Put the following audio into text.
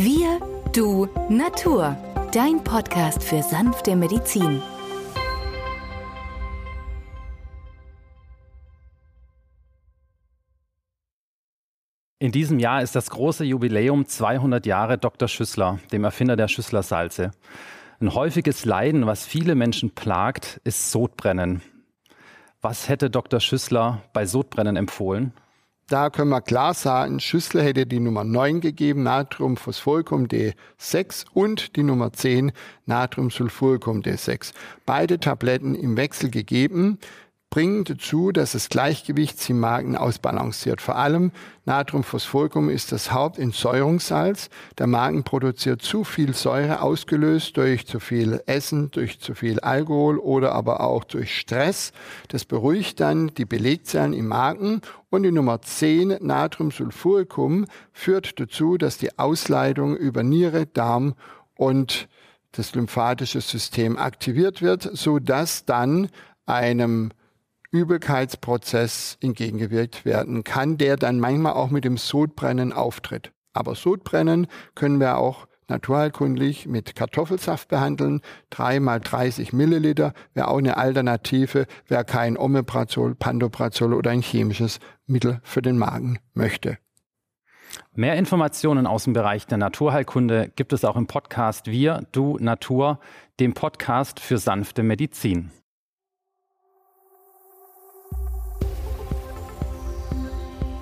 Wir, du, Natur. Dein Podcast für sanfte Medizin. In diesem Jahr ist das große Jubiläum 200 Jahre Dr. Schüssler, dem Erfinder der Schüssler-Salze. Ein häufiges Leiden, was viele Menschen plagt, ist Sodbrennen. Was hätte Dr. Schüssler bei Sodbrennen empfohlen? Da können wir klar sagen, Schüssler hätte die Nummer 9 gegeben, Natriumphosphoricum D6 und die Nummer 10, Natriumsulfuricum D6. Beide Tabletten im Wechsel gegeben bringen dazu, dass das Gleichgewicht im Magen ausbalanciert. Vor allem Natriumphosphoricum ist das Hauptentsäuerungssalz. Der Magen produziert zu viel Säure, ausgelöst durch zu viel Essen, durch zu viel Alkohol oder aber auch durch Stress. Das beruhigt dann die Belegzellen im Magen. Und die Nummer 10, Natriumsulfuricum, führt dazu, dass die Ausleitung über Niere, Darm und das lymphatische System aktiviert wird, so dass dann einem Übelkeitsprozess entgegengewirkt werden kann, der dann manchmal auch mit dem Sodbrennen auftritt. Aber Sodbrennen können wir auch naturheilkundlich mit Kartoffelsaft behandeln. Drei mal 30 Milliliter wäre auch eine Alternative, wer kein Omeprazol, Pandoprazol oder ein chemisches Mittel für den Magen möchte. Mehr Informationen aus dem Bereich der Naturheilkunde gibt es auch im Podcast Wir, Du, Natur, dem Podcast für sanfte Medizin.